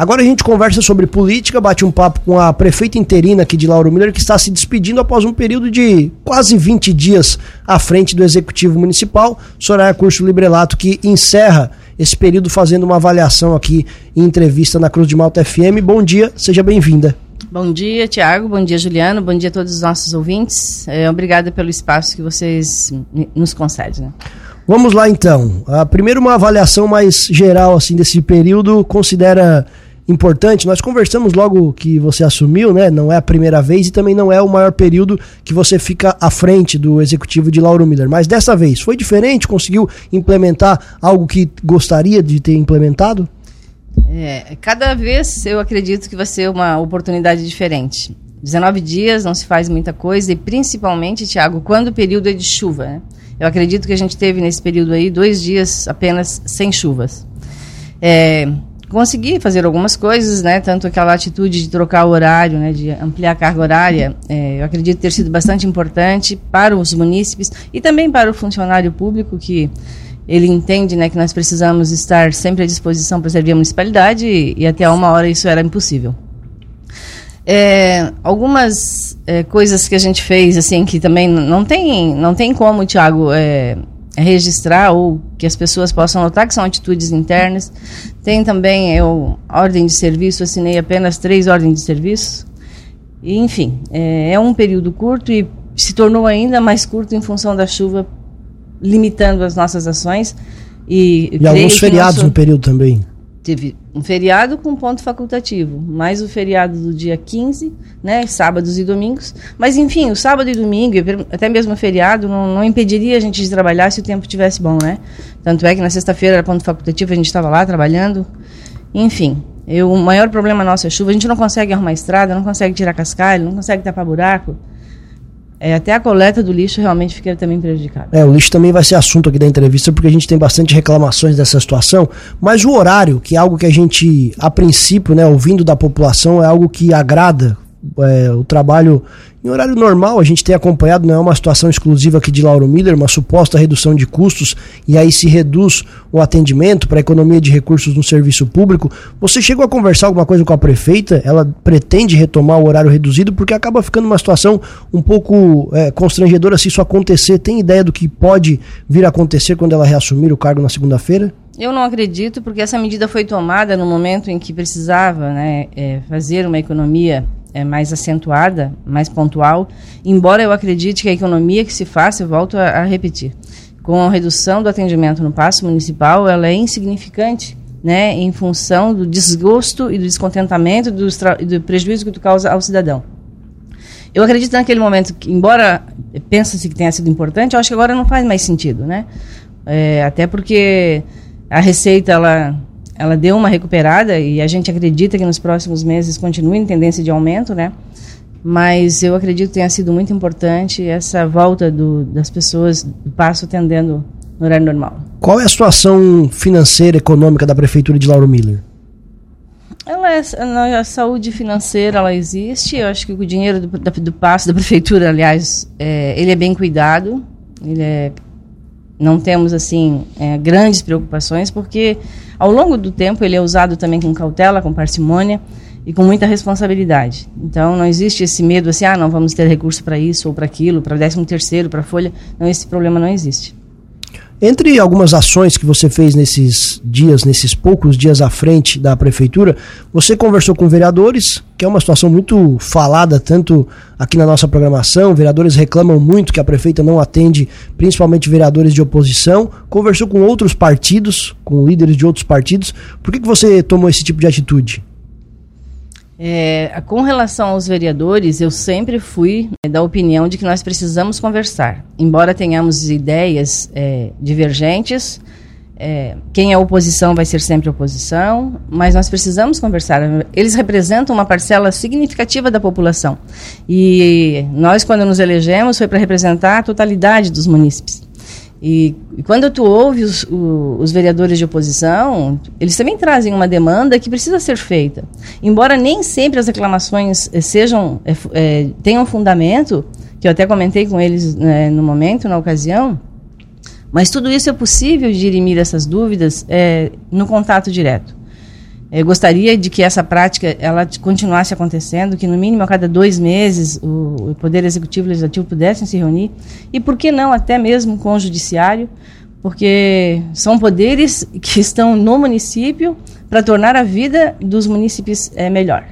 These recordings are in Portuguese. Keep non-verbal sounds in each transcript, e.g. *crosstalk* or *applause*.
Agora a gente conversa sobre política, bate um papo com a prefeita interina aqui de Lauro Miller, que está se despedindo após um período de quase 20 dias à frente do Executivo Municipal. Soraya Curso Librelato, que encerra esse período fazendo uma avaliação aqui em entrevista na Cruz de Malta FM. Bom dia, seja bem-vinda. Bom dia, Tiago. Bom dia, Juliano. Bom dia a todos os nossos ouvintes. É, obrigada pelo espaço que vocês nos concedem. Né? Vamos lá, então. A, primeiro, uma avaliação mais geral assim desse período. Considera importante. Nós conversamos logo que você assumiu, né? Não é a primeira vez e também não é o maior período que você fica à frente do executivo de Lauro Miller. Mas dessa vez foi diferente? Conseguiu implementar algo que gostaria de ter implementado? É, cada vez eu acredito que vai ser uma oportunidade diferente. 19 dias não se faz muita coisa e principalmente, Tiago, quando o período é de chuva. Né? Eu acredito que a gente teve nesse período aí dois dias apenas sem chuvas. É, consegui fazer algumas coisas, né? Tanto aquela atitude de trocar o horário, né? De ampliar a carga horária, é, eu acredito ter sido bastante importante para os munícipes e também para o funcionário público que ele entende, né, que nós precisamos estar sempre à disposição para servir a municipalidade e, e até uma hora isso era impossível. É, algumas é, coisas que a gente fez, assim, que também não tem, não tem como, Tiago, é, registrar ou que as pessoas possam notar que são atitudes internas. Tem também eu ordem de serviço, assinei apenas três ordens de serviço. E, enfim, é, é um período curto e se tornou ainda mais curto em função da chuva, limitando as nossas ações. E, e alguns feriados nosso... no período também. Teve um feriado com ponto facultativo, mais o feriado do dia 15, né, sábados e domingos. Mas, enfim, o sábado e domingo, até mesmo o feriado, não, não impediria a gente de trabalhar se o tempo estivesse bom, né? Tanto é que na sexta-feira era ponto facultativo, a gente estava lá trabalhando. Enfim, eu, o maior problema nosso é chuva. A gente não consegue arrumar estrada, não consegue tirar cascalho, não consegue tapar buraco. É, até a coleta do lixo realmente fica também prejudicada. É, o lixo também vai ser assunto aqui da entrevista, porque a gente tem bastante reclamações dessa situação, mas o horário, que é algo que a gente, a princípio, né, ouvindo da população, é algo que agrada é, o trabalho em horário normal, a gente tem acompanhado, não é uma situação exclusiva aqui de Lauro Miller, uma suposta redução de custos, e aí se reduz o atendimento para economia de recursos no serviço público. Você chegou a conversar alguma coisa com a prefeita? Ela pretende retomar o horário reduzido, porque acaba ficando uma situação um pouco é, constrangedora se isso acontecer. Tem ideia do que pode vir a acontecer quando ela reassumir o cargo na segunda-feira? Eu não acredito, porque essa medida foi tomada no momento em que precisava né, é, fazer uma economia é, mais acentuada, mais pontual, embora eu acredite que a economia que se faça, eu volto a, a repetir, com a redução do atendimento no passo municipal, ela é insignificante, né, em função do desgosto e do descontentamento do, do prejuízo que tu causa ao cidadão. Eu acredito naquele momento que, embora pense-se que tenha sido importante, eu acho que agora não faz mais sentido, né? É, até porque a receita ela ela deu uma recuperada e a gente acredita que nos próximos meses continue em tendência de aumento, né? Mas eu acredito que tenha sido muito importante essa volta do, das pessoas do passo atendendo no horário normal. Qual é a situação financeira econômica da prefeitura de Lauro Miller? Ela é, a saúde financeira ela existe. Eu acho que o dinheiro do, do, do passo da prefeitura, aliás, é, ele é bem cuidado. Ele é, não temos assim é, grandes preocupações porque ao longo do tempo, ele é usado também com cautela, com parcimônia e com muita responsabilidade. Então, não existe esse medo assim, ah, não vamos ter recurso para isso ou para aquilo, para 13 terceiro, para folha. Não, esse problema não existe. Entre algumas ações que você fez nesses dias, nesses poucos dias à frente da prefeitura, você conversou com vereadores, que é uma situação muito falada tanto aqui na nossa programação. Vereadores reclamam muito que a prefeita não atende, principalmente vereadores de oposição. Conversou com outros partidos, com líderes de outros partidos. Por que, que você tomou esse tipo de atitude? É, com relação aos vereadores, eu sempre fui é, da opinião de que nós precisamos conversar. Embora tenhamos ideias é, divergentes, é, quem é oposição vai ser sempre oposição, mas nós precisamos conversar. Eles representam uma parcela significativa da população. E nós, quando nos elegemos, foi para representar a totalidade dos munícipes. E, e, quando tu ouve os, os, vereadores de oposição, eles também trazem uma demanda que precisa ser feita. Embora nem sempre as reclamações eh, sejam é, tenham fundamento, que eu até comentei com eles né, no momento, na ocasião, mas tudo isso é possível dirimir essas dúvidas é, no contato direto. Eu gostaria de que essa prática ela continuasse acontecendo, que no mínimo a cada dois meses o, Poder Executivo e Legislativo pudessem se reunir, e por que não até mesmo com o Judiciário, porque são poderes que estão no município para tornar a vida dos munícipes é, melhor.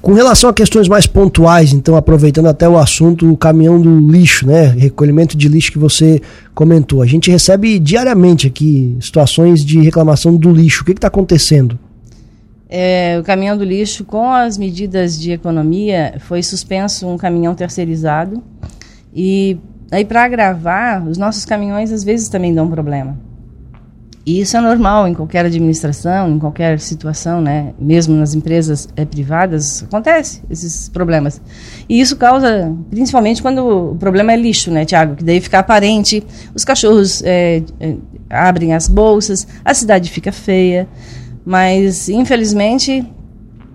Com relação a questões mais pontuais, então, aproveitando até o assunto, o caminhão do lixo, né? Recolhimento de lixo que você comentou. A gente recebe diariamente aqui situações de reclamação do lixo. O que está acontecendo? É, o caminhão do lixo, com as medidas de economia, foi suspenso um caminhão terceirizado. E aí, para agravar, os nossos caminhões às vezes também dão problema. E isso é normal em qualquer administração, em qualquer situação, né? Mesmo nas empresas é, privadas, acontece esses problemas. E isso causa, principalmente quando o problema é lixo, né, Tiago? Que daí fica aparente, os cachorros é, é, abrem as bolsas, a cidade fica feia. Mas, infelizmente,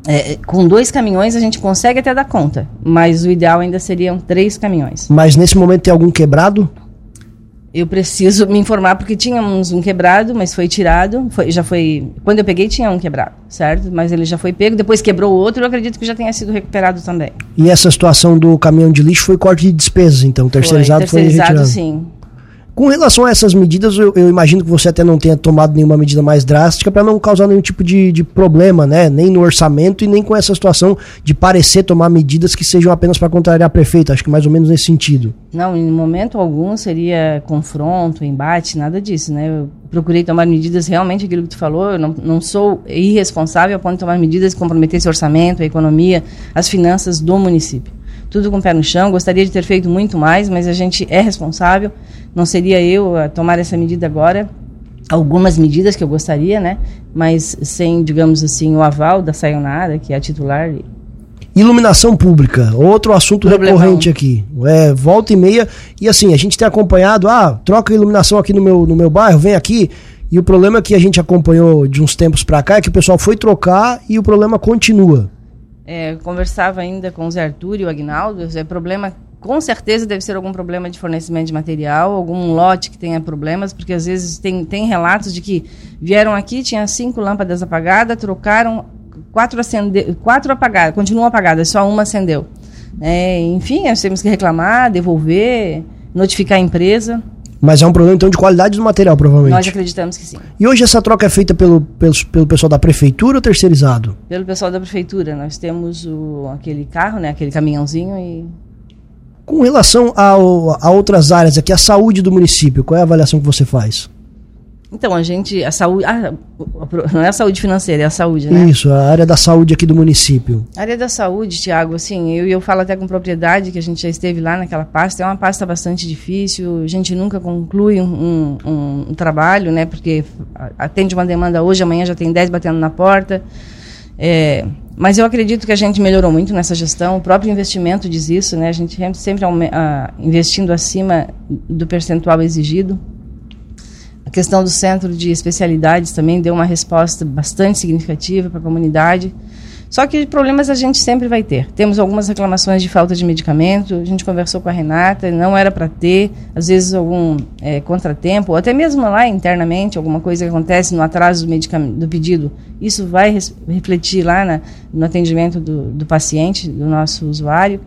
é, com dois caminhões a gente consegue até dar conta, mas o ideal ainda seriam três caminhões. Mas nesse momento tem algum quebrado? eu preciso me informar porque tínhamos um quebrado, mas foi tirado. Foi, já foi. Quando eu peguei tinha um quebrado, certo? Mas ele já foi pego. Depois quebrou o outro. Eu acredito que já tenha sido recuperado também. E essa situação do caminhão de lixo foi corte de despesas, então terceirizado foi, terceirizado, foi retirado. sim. Com relação a essas medidas, eu, eu, imagino que você até não tenha tomado nenhuma medida mais drástica para não causar nenhum tipo de, de, problema, né? Nem no orçamento e nem com essa situação de parecer tomar medidas que sejam apenas para contrariar a prefeita. Acho que mais ou menos nesse sentido. Não, em momento algum seria confronto, embate, nada disso, né? Eu procurei tomar medidas realmente aquilo que tu falou. Eu não, não sou irresponsável a ponto de tomar medidas que comprometessem o orçamento, a economia, as finanças do município tudo com o pé no chão. Gostaria de ter feito muito mais, mas a gente é responsável. Não seria eu a tomar essa medida agora. Algumas medidas que eu gostaria, né? Mas sem, digamos assim, o aval da Sayonara, que é a titular. Iluminação pública, outro assunto Problemão. recorrente aqui. É, volta e meia. E assim, a gente tem acompanhado, ah, troca iluminação aqui no meu, no meu bairro, vem aqui. E o problema que a gente acompanhou de uns tempos para cá é que o pessoal foi trocar e o problema continua. É, conversava ainda com o Zé Arthur e o Agnaldo. É problema, com certeza deve ser algum problema de fornecimento de material, algum lote que tenha problemas, porque às vezes tem, tem relatos de que vieram aqui, tinha cinco lâmpadas apagadas, trocaram quatro, acende, quatro apagadas, continuam apagadas, só uma acendeu. É, enfim, nós temos que reclamar, devolver, notificar a empresa. Mas é um problema, então, de qualidade do material, provavelmente. Nós acreditamos que sim. E hoje essa troca é feita pelo, pelo, pelo pessoal da prefeitura ou terceirizado? Pelo pessoal da prefeitura. Nós temos o, aquele carro, né, aquele caminhãozinho e... Com relação ao, a outras áreas aqui, a saúde do município, qual é a avaliação que você faz? Então, a gente, a saúde, ah, não é a saúde financeira, é a saúde, né? Isso, a área da saúde aqui do município. A área da saúde, Tiago, assim, eu, eu falo até com propriedade que a gente já esteve lá naquela pasta, é uma pasta bastante difícil, a gente nunca conclui um, um, um trabalho, né? Porque atende uma demanda hoje, amanhã já tem 10 batendo na porta. É, mas eu acredito que a gente melhorou muito nessa gestão, o próprio investimento diz isso, né? A gente sempre uh, investindo acima do percentual exigido questão do centro de especialidades também deu uma resposta bastante significativa para a comunidade. Só que problemas a gente sempre vai ter. Temos algumas reclamações de falta de medicamento, a gente conversou com a Renata, não era para ter, às vezes algum é, contratempo, ou até mesmo lá internamente, alguma coisa que acontece no atraso do, do pedido. Isso vai refletir lá na, no atendimento do, do paciente, do nosso usuário.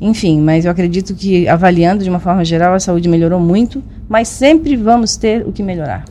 Enfim, mas eu acredito que avaliando de uma forma geral a saúde melhorou muito, mas sempre vamos ter o que melhorar.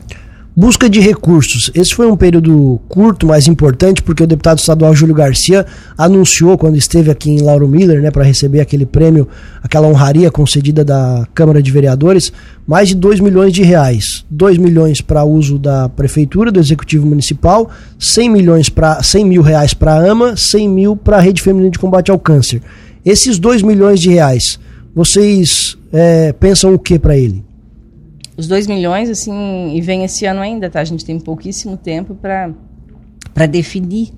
Busca de recursos. Esse foi um período curto, mas importante, porque o deputado estadual Júlio Garcia anunciou, quando esteve aqui em Lauro Miller, né, para receber aquele prêmio, aquela honraria concedida da Câmara de Vereadores, mais de 2 milhões de reais. 2 milhões para uso da Prefeitura, do Executivo Municipal, 100, milhões pra, 100 mil reais para a AMA, 100 mil para a Rede Feminina de Combate ao Câncer. Esses 2 milhões de reais, vocês é, pensam o que para ele? Os 2 milhões, assim, e vem esse ano ainda, tá? A gente tem pouquíssimo tempo para definir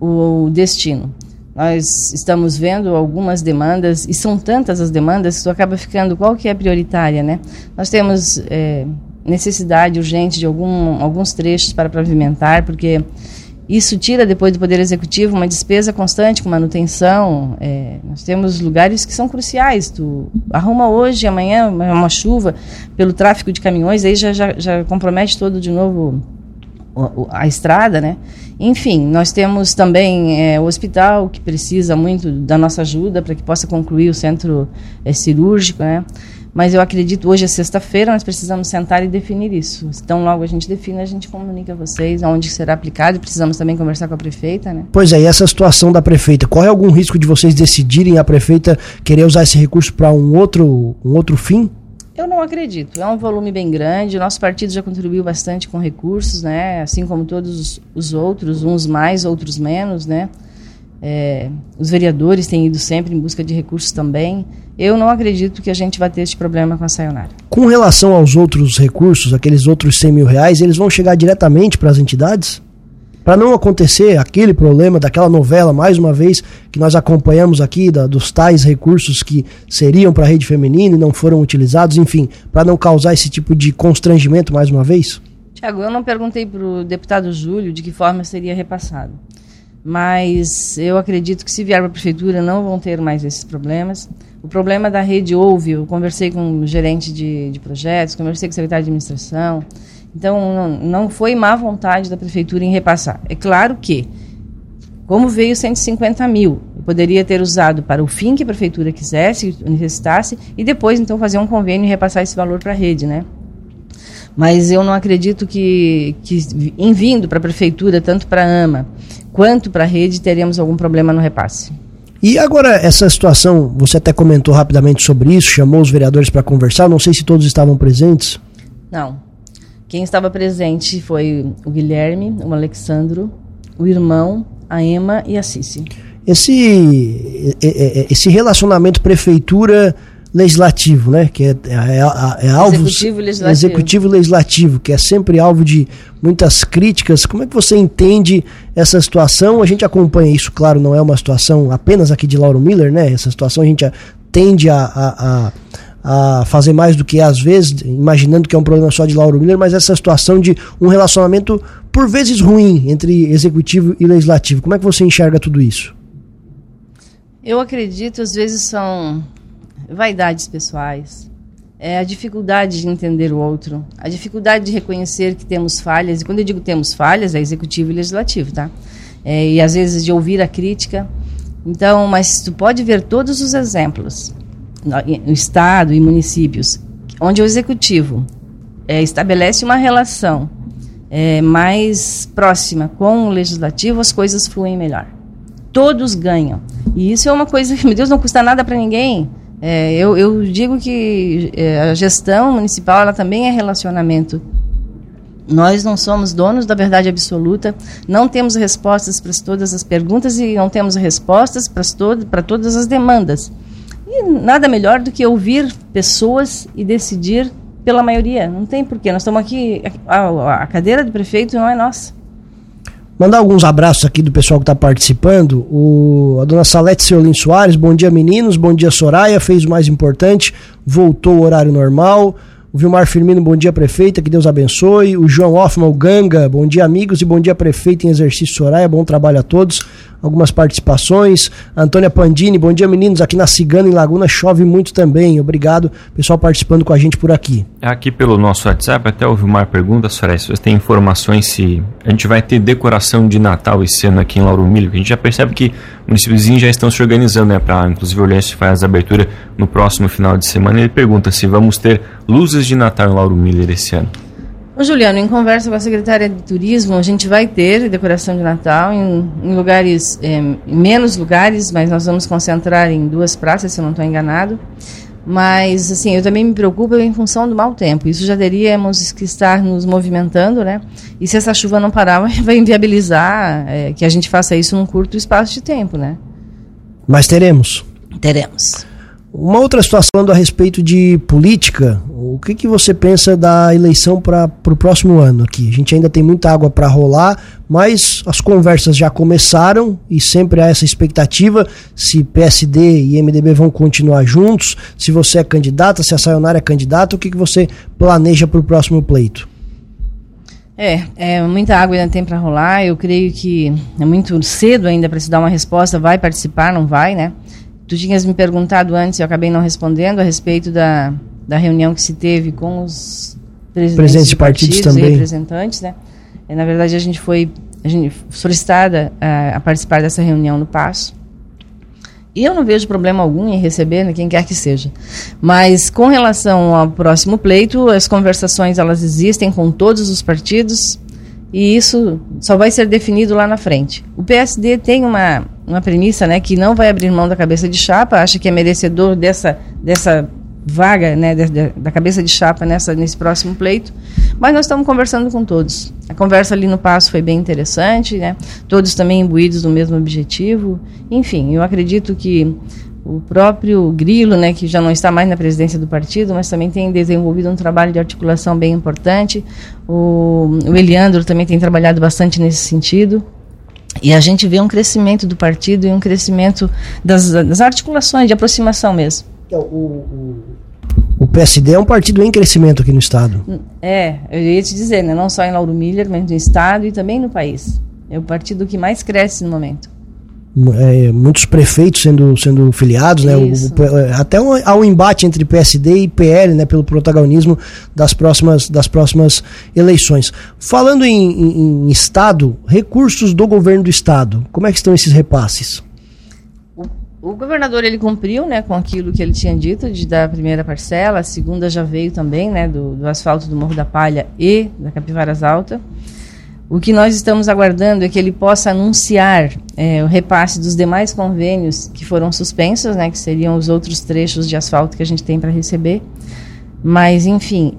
o destino. Nós estamos vendo algumas demandas, e são tantas as demandas que tu acaba ficando qual que é prioritária, né? Nós temos é, necessidade urgente de algum, alguns trechos para pavimentar, porque isso tira depois do Poder Executivo uma despesa constante com manutenção. É, nós temos lugares que são cruciais. Tu arruma hoje, amanhã uma chuva pelo tráfego de caminhões, aí já, já, já compromete todo de novo a, a estrada, né? Enfim, nós temos também é, o hospital que precisa muito da nossa ajuda para que possa concluir o centro é, cirúrgico, né? Mas eu acredito, hoje é sexta-feira, nós precisamos sentar e definir isso. Então, logo a gente define, a gente comunica a vocês onde será aplicado precisamos também conversar com a prefeita, né? Pois é, e essa situação da prefeita, corre algum risco de vocês decidirem a prefeita querer usar esse recurso para um outro, um outro fim? Eu não acredito. É um volume bem grande. O nosso partido já contribuiu bastante com recursos, né? Assim como todos os outros, uns mais, outros menos, né? É, os vereadores têm ido sempre em busca de recursos também. Eu não acredito que a gente vai ter esse problema com a Sayonara. Com relação aos outros recursos, aqueles outros 100 mil reais, eles vão chegar diretamente para as entidades? para não acontecer aquele problema daquela novela, mais uma vez, que nós acompanhamos aqui, da, dos tais recursos que seriam para a rede feminina e não foram utilizados, enfim, para não causar esse tipo de constrangimento mais uma vez? Tiago, eu não perguntei para o deputado Júlio de que forma seria repassado, mas eu acredito que se vier para a prefeitura não vão ter mais esses problemas. O problema da rede houve, eu conversei com o gerente de, de projetos, conversei com o secretário de administração, então, não, não foi má vontade da prefeitura em repassar. É claro que, como veio 150 mil, eu poderia ter usado para o fim que a prefeitura quisesse, necessitasse, e depois, então, fazer um convênio e repassar esse valor para a rede, né? Mas eu não acredito que, que em vindo para a prefeitura, tanto para a AMA quanto para a rede, teremos algum problema no repasse. E agora, essa situação, você até comentou rapidamente sobre isso, chamou os vereadores para conversar, não sei se todos estavam presentes. Não, quem estava presente foi o Guilherme, o Alexandro, o irmão, a Emma e a Cici. Esse, esse relacionamento prefeitura legislativo, né? Que é, é, é, é alvo executivo legislativo. executivo legislativo, que é sempre alvo de muitas críticas. Como é que você entende essa situação? A gente acompanha isso, claro, não é uma situação apenas aqui de Lauro Miller, né? Essa situação a gente tende a, a, a a fazer mais do que às vezes, imaginando que é um problema só de Lauro Miller, mas essa situação de um relacionamento por vezes ruim entre executivo e legislativo. Como é que você enxerga tudo isso? Eu acredito, às vezes são vaidades pessoais, é a dificuldade de entender o outro, a dificuldade de reconhecer que temos falhas, e quando eu digo temos falhas, é executivo e legislativo, tá? É, e às vezes de ouvir a crítica. Então, mas tu pode ver todos os exemplos no Estado e municípios, onde o executivo é, estabelece uma relação é, mais próxima com o legislativo, as coisas fluem melhor. Todos ganham. E isso é uma coisa que, meu Deus, não custa nada para ninguém. É, eu, eu, digo que é, a gestão municipal ela também é relacionamento. Nós não somos donos da verdade absoluta, não temos respostas para todas as perguntas e não temos respostas para todo, todas as demandas. E nada melhor do que ouvir pessoas e decidir pela maioria. Não tem porquê. Nós estamos aqui. A, a cadeira de prefeito não é nossa. Mandar alguns abraços aqui do pessoal que está participando. O, a dona Salete Seolin Soares, bom dia meninos, bom dia Soraya, fez o mais importante, voltou o horário normal. O Vilmar Firmino, bom dia, prefeita, que Deus abençoe. O João Hoffman, o Ganga, bom dia, amigos, e bom dia, prefeita em exercício Soraya, bom trabalho a todos. Algumas participações. Antônia Pandini, bom dia, meninos. Aqui na Cigana, em Laguna, chove muito também. Obrigado, pessoal participando com a gente por aqui. Aqui pelo nosso WhatsApp, até o Vilmar pergunta, Soraya, se você tem informações se a gente vai ter decoração de Natal esse ano aqui em Lauro Milho, a gente já percebe que municípios já estão se organizando, né, para inclusive o Orleans faz a abertura no próximo final de semana. Ele pergunta se vamos ter luzes de Natal em Lauro Miller esse ano. Ô Juliano, em conversa com a secretária de Turismo, a gente vai ter decoração de Natal em, em lugares, é, em menos lugares, mas nós vamos concentrar em duas praças, se eu não estou enganado. Mas, assim, eu também me preocupo em função do mau tempo. Isso já teríamos que estar nos movimentando, né? E se essa chuva não parar, *laughs* vai inviabilizar é, que a gente faça isso num curto espaço de tempo, né? Mas teremos. Teremos. Uma outra situação a respeito de política, o que, que você pensa da eleição para o próximo ano aqui? A gente ainda tem muita água para rolar, mas as conversas já começaram e sempre há essa expectativa se PSD e MDB vão continuar juntos, se você é candidata, se a Sayonara é candidata, o que, que você planeja para o próximo pleito? É, é, muita água ainda tem para rolar. Eu creio que é muito cedo ainda para se dar uma resposta. Vai participar, não vai, né? Tu tinhas me perguntado antes, eu acabei não respondendo, a respeito da, da reunião que se teve com os presidentes, de partidos, partidos também. representantes, né? E, na verdade, a gente foi a gente solicitada a, a participar dessa reunião no Passo. E eu não vejo problema algum em receber né, quem quer que seja. Mas com relação ao próximo pleito, as conversações elas existem com todos os partidos e isso só vai ser definido lá na frente. O PSD tem uma, uma premissa né, que não vai abrir mão da cabeça de chapa, acha que é merecedor dessa, dessa vaga né, de, da cabeça de chapa nessa, nesse próximo pleito, mas nós estamos conversando com todos. A conversa ali no Passo foi bem interessante, né, todos também imbuídos do mesmo objetivo. Enfim, eu acredito que o próprio Grilo, né, que já não está mais na presidência do partido, mas também tem desenvolvido um trabalho de articulação bem importante. O, o Eliandro também tem trabalhado bastante nesse sentido. E a gente vê um crescimento do partido e um crescimento das, das articulações, de aproximação mesmo. O, o, o, PSD é um partido em crescimento aqui no Estado. É, eu ia te dizer, né, não só em Lauro Miller, mas no Estado e também no país. É o partido que mais cresce no momento é, muitos prefeitos sendo, sendo filiados, né? O, o, é, até um, há um embate entre PSD e PL, né? Pelo protagonismo das próximas, das próximas eleições. Falando em, em, em Estado, recursos do governo do Estado, como é que estão esses repasses? O, o governador ele cumpriu, né, com aquilo que ele tinha dito de dar a primeira parcela, a segunda já veio também, né, do, do asfalto do Morro da Palha e da Capivaras Alta. O que nós estamos aguardando é que ele possa anunciar é, o repasse dos demais convênios que foram suspensos, né, que seriam os outros trechos de asfalto que a gente tem para receber. Mas, enfim,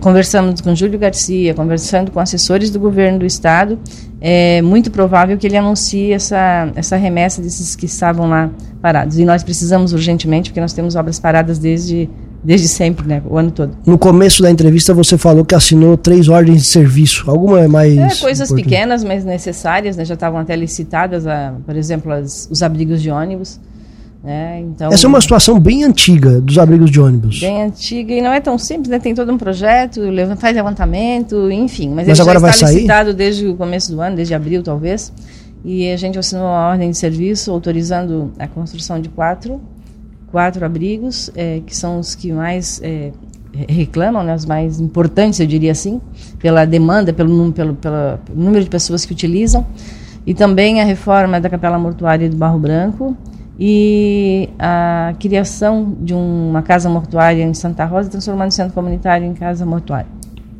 conversando com Júlio Garcia, conversando com assessores do governo do estado, é muito provável que ele anuncie essa, essa remessa desses que estavam lá parados. E nós precisamos urgentemente, porque nós temos obras paradas desde Desde sempre, né? O ano todo. No começo da entrevista você falou que assinou três ordens de serviço. Alguma é mais. É, coisas importante? pequenas, mas necessárias, né? Já estavam até licitadas, a, por exemplo, as, os abrigos de ônibus. Né? Então, Essa é uma situação bem antiga dos abrigos de ônibus. Bem antiga e não é tão simples, né? Tem todo um projeto, faz levantamento, enfim. Mas, mas ele agora já está licitado desde o começo do ano, desde abril talvez. E a gente assinou uma ordem de serviço autorizando a construção de quatro quatro abrigos, é, que são os que mais é, reclamam, né, os mais importantes, eu diria assim, pela demanda, pelo, pelo, pelo número de pessoas que utilizam, e também a reforma da Capela Mortuária do Barro Branco e a criação de uma casa mortuária em Santa Rosa, transformando o centro comunitário em casa mortuária.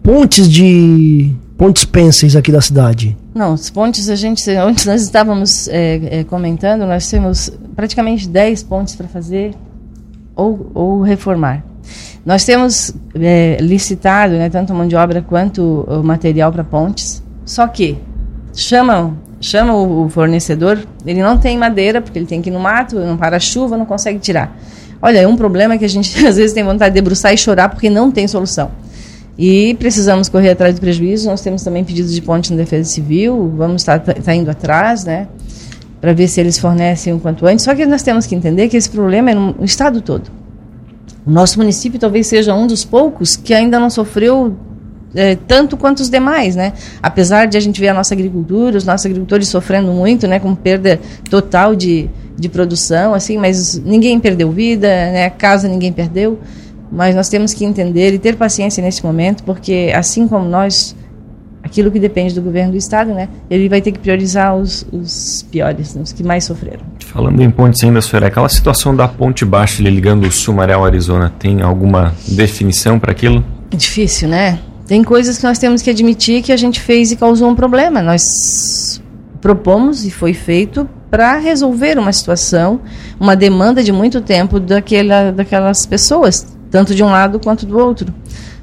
Pontes de pontes pênseis aqui da cidade? Não, os pontes a gente, antes nós estávamos é, é, comentando, nós temos praticamente 10 pontes para fazer ou, ou reformar. Nós temos é, licitado né, tanto mão de obra quanto o material para pontes, só que chamam chama o fornecedor, ele não tem madeira, porque ele tem que ir no mato, não para chuva, não consegue tirar. Olha, é um problema que a gente *laughs* às vezes tem vontade de debruçar e chorar porque não tem solução. E precisamos correr atrás do prejuízo. Nós temos também pedidos de ponte na Defesa Civil, vamos estar tá, tá indo atrás, né? Para ver se eles fornecem o quanto antes. Só que nós temos que entender que esse problema é no estado todo. O nosso município talvez seja um dos poucos que ainda não sofreu é, tanto quanto os demais, né? Apesar de a gente ver a nossa agricultura, os nossos agricultores sofrendo muito, né? Com perda total de, de produção, assim, mas ninguém perdeu vida, né? Casa ninguém perdeu. Mas nós temos que entender e ter paciência nesse momento, porque assim como nós, aquilo que depende do governo do estado, né, ele vai ter que priorizar os, os piores, né, os que mais sofreram. Falando em pontes ainda, senhora, aquela situação da ponte baixa ligando o Sumaré ao Arizona, tem alguma definição para aquilo? Difícil, né? Tem coisas que nós temos que admitir que a gente fez e causou um problema. Nós propomos e foi feito para resolver uma situação, uma demanda de muito tempo daquela, daquelas pessoas tanto de um lado quanto do outro.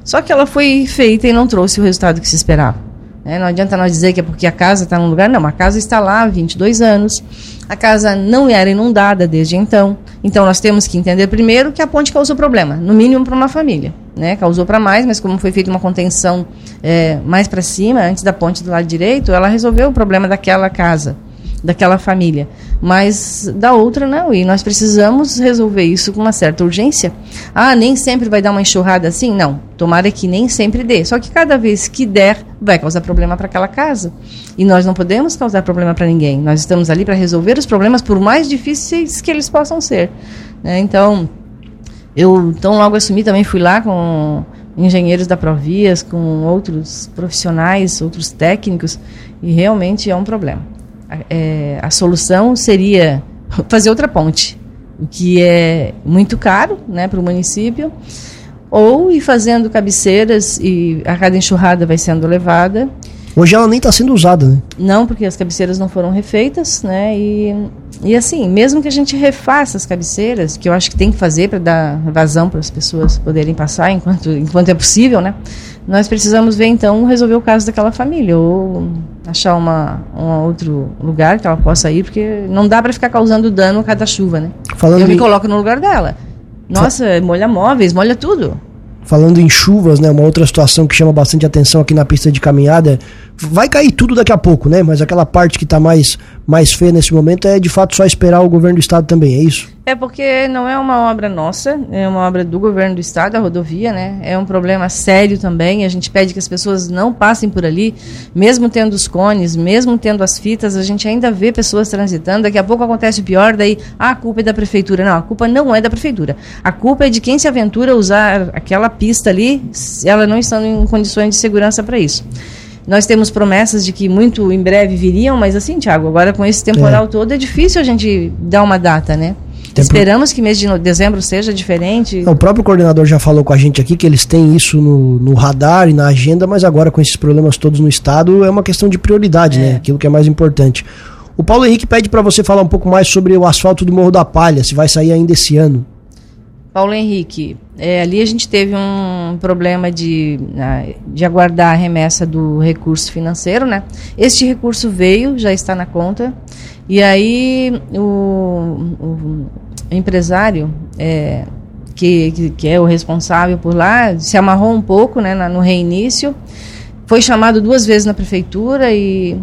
Só que ela foi feita e não trouxe o resultado que se esperava. Né? Não adianta nós dizer que é porque a casa está num lugar, não. A casa está lá há 22 anos. A casa não era inundada desde então. Então nós temos que entender primeiro que a ponte causou problema, no mínimo para uma família. Né? Causou para mais, mas como foi feita uma contenção é, mais para cima, antes da ponte do lado direito, ela resolveu o problema daquela casa daquela família. Mas da outra não, e nós precisamos resolver isso com uma certa urgência. Ah, nem sempre vai dar uma enxurrada assim? Não, tomara que nem sempre dê. Só que cada vez que der, vai causar problema para aquela casa. E nós não podemos causar problema para ninguém. Nós estamos ali para resolver os problemas, por mais difíceis que eles possam ser. Né? Então, eu tão logo assumi também fui lá com engenheiros da Provias, com outros profissionais, outros técnicos, e realmente é um problema. É, a solução seria *laughs* fazer outra ponte, o que é muito caro né, para o município, ou ir fazendo cabeceiras e a cada enxurrada vai sendo levada Hoje ela nem está sendo usada, né? Não, porque as cabeceiras não foram refeitas, né? E, e assim, mesmo que a gente refaça as cabeceiras, que eu acho que tem que fazer para dar vazão para as pessoas poderem passar enquanto, enquanto é possível, né? Nós precisamos ver então resolver o caso daquela família ou achar uma, um outro lugar que ela possa ir, porque não dá para ficar causando dano a cada chuva, né? Falando eu me coloco no lugar dela. Nossa, molha móveis, molha tudo. Falando em chuvas, né? Uma outra situação que chama bastante atenção aqui na pista de caminhada. Vai cair tudo daqui a pouco, né? Mas aquela parte que está mais, mais feia nesse momento é de fato só esperar o governo do estado também, é isso? É porque não é uma obra nossa, é uma obra do governo do estado, a rodovia, né? É um problema sério também. A gente pede que as pessoas não passem por ali, mesmo tendo os cones, mesmo tendo as fitas, a gente ainda vê pessoas transitando. Daqui a pouco acontece o pior, daí ah, a culpa é da prefeitura. Não, a culpa não é da prefeitura. A culpa é de quem se aventura a usar aquela pista ali, ela não estando em condições de segurança para isso. Nós temos promessas de que muito em breve viriam, mas assim, Tiago, agora com esse temporal é. todo é difícil a gente dar uma data, né? Esperamos que mês de dezembro seja diferente. O próprio coordenador já falou com a gente aqui que eles têm isso no, no radar e na agenda, mas agora com esses problemas todos no estado é uma questão de prioridade, é. né? Aquilo que é mais importante. O Paulo Henrique pede para você falar um pouco mais sobre o asfalto do Morro da Palha, se vai sair ainda esse ano. Paulo Henrique, é, ali a gente teve um problema de, né, de aguardar a remessa do recurso financeiro, né? Este recurso veio, já está na conta, e aí o, o empresário é, que, que, é o responsável por lá se amarrou um pouco né, no reinício, foi chamado duas vezes na prefeitura e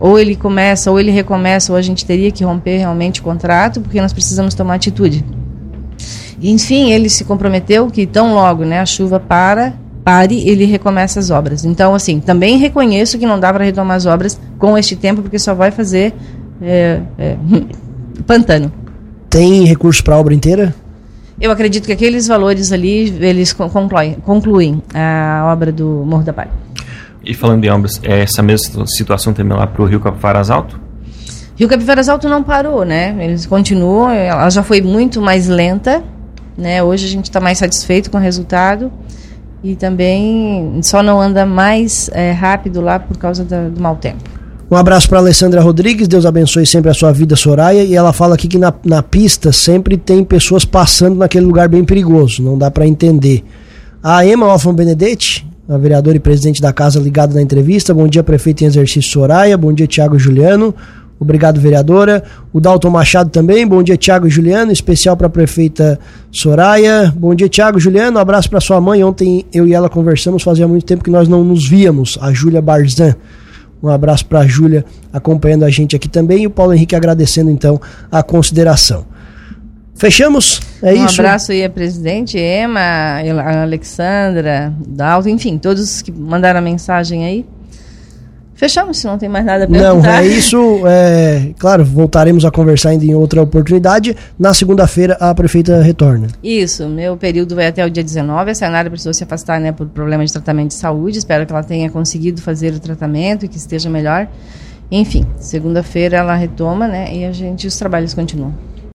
ou ele começa ou ele recomeça ou a gente teria que romper realmente o contrato porque nós precisamos tomar atitude. Enfim, ele se comprometeu que tão logo né, a chuva para, pare, ele recomeça as obras. Então, assim, também reconheço que não dá para retomar as obras com este tempo, porque só vai fazer é, é, *laughs* pantano. Tem recurso para a obra inteira? Eu acredito que aqueles valores ali, eles concluem, concluem a obra do Morro da Palha. E falando em obras, é essa mesma situação também lá para o Rio Capivaras Alto? Rio Capivaras Alto não parou, né? Eles continuam, ela já foi muito mais lenta, né? Hoje a gente está mais satisfeito com o resultado e também só não anda mais é, rápido lá por causa da, do mau tempo. Um abraço para Alessandra Rodrigues, Deus abençoe sempre a sua vida, Soraya. E ela fala aqui que na, na pista sempre tem pessoas passando naquele lugar bem perigoso, não dá para entender. A Emma Hoffman Benedetti, a vereadora e presidente da casa ligada na entrevista. Bom dia, prefeito em exercício Soraya. Bom dia, Tiago Juliano. Obrigado, vereadora. O Dalton Machado também. Bom dia, Tiago Juliano. Especial para a prefeita Soraya. Bom dia, Tiago Juliano. Um abraço para sua mãe. Ontem eu e ela conversamos. Fazia muito tempo que nós não nos víamos. A Júlia Barzan. Um abraço para a Júlia acompanhando a gente aqui também. E o Paulo Henrique agradecendo então a consideração. Fechamos? É um isso? Um abraço aí a presidente, Emma, a Alexandra, Dalton, enfim, todos que mandaram a mensagem aí. Fechamos, se não tem mais nada a perguntar. Não, é isso. É, claro, voltaremos a conversar ainda em outra oportunidade. Na segunda-feira, a prefeita retorna. Isso, meu período vai até o dia 19. A Senara precisou se afastar né, por problema de tratamento de saúde. Espero que ela tenha conseguido fazer o tratamento e que esteja melhor. Enfim, segunda-feira ela retoma, né? E a gente, os trabalhos continuam.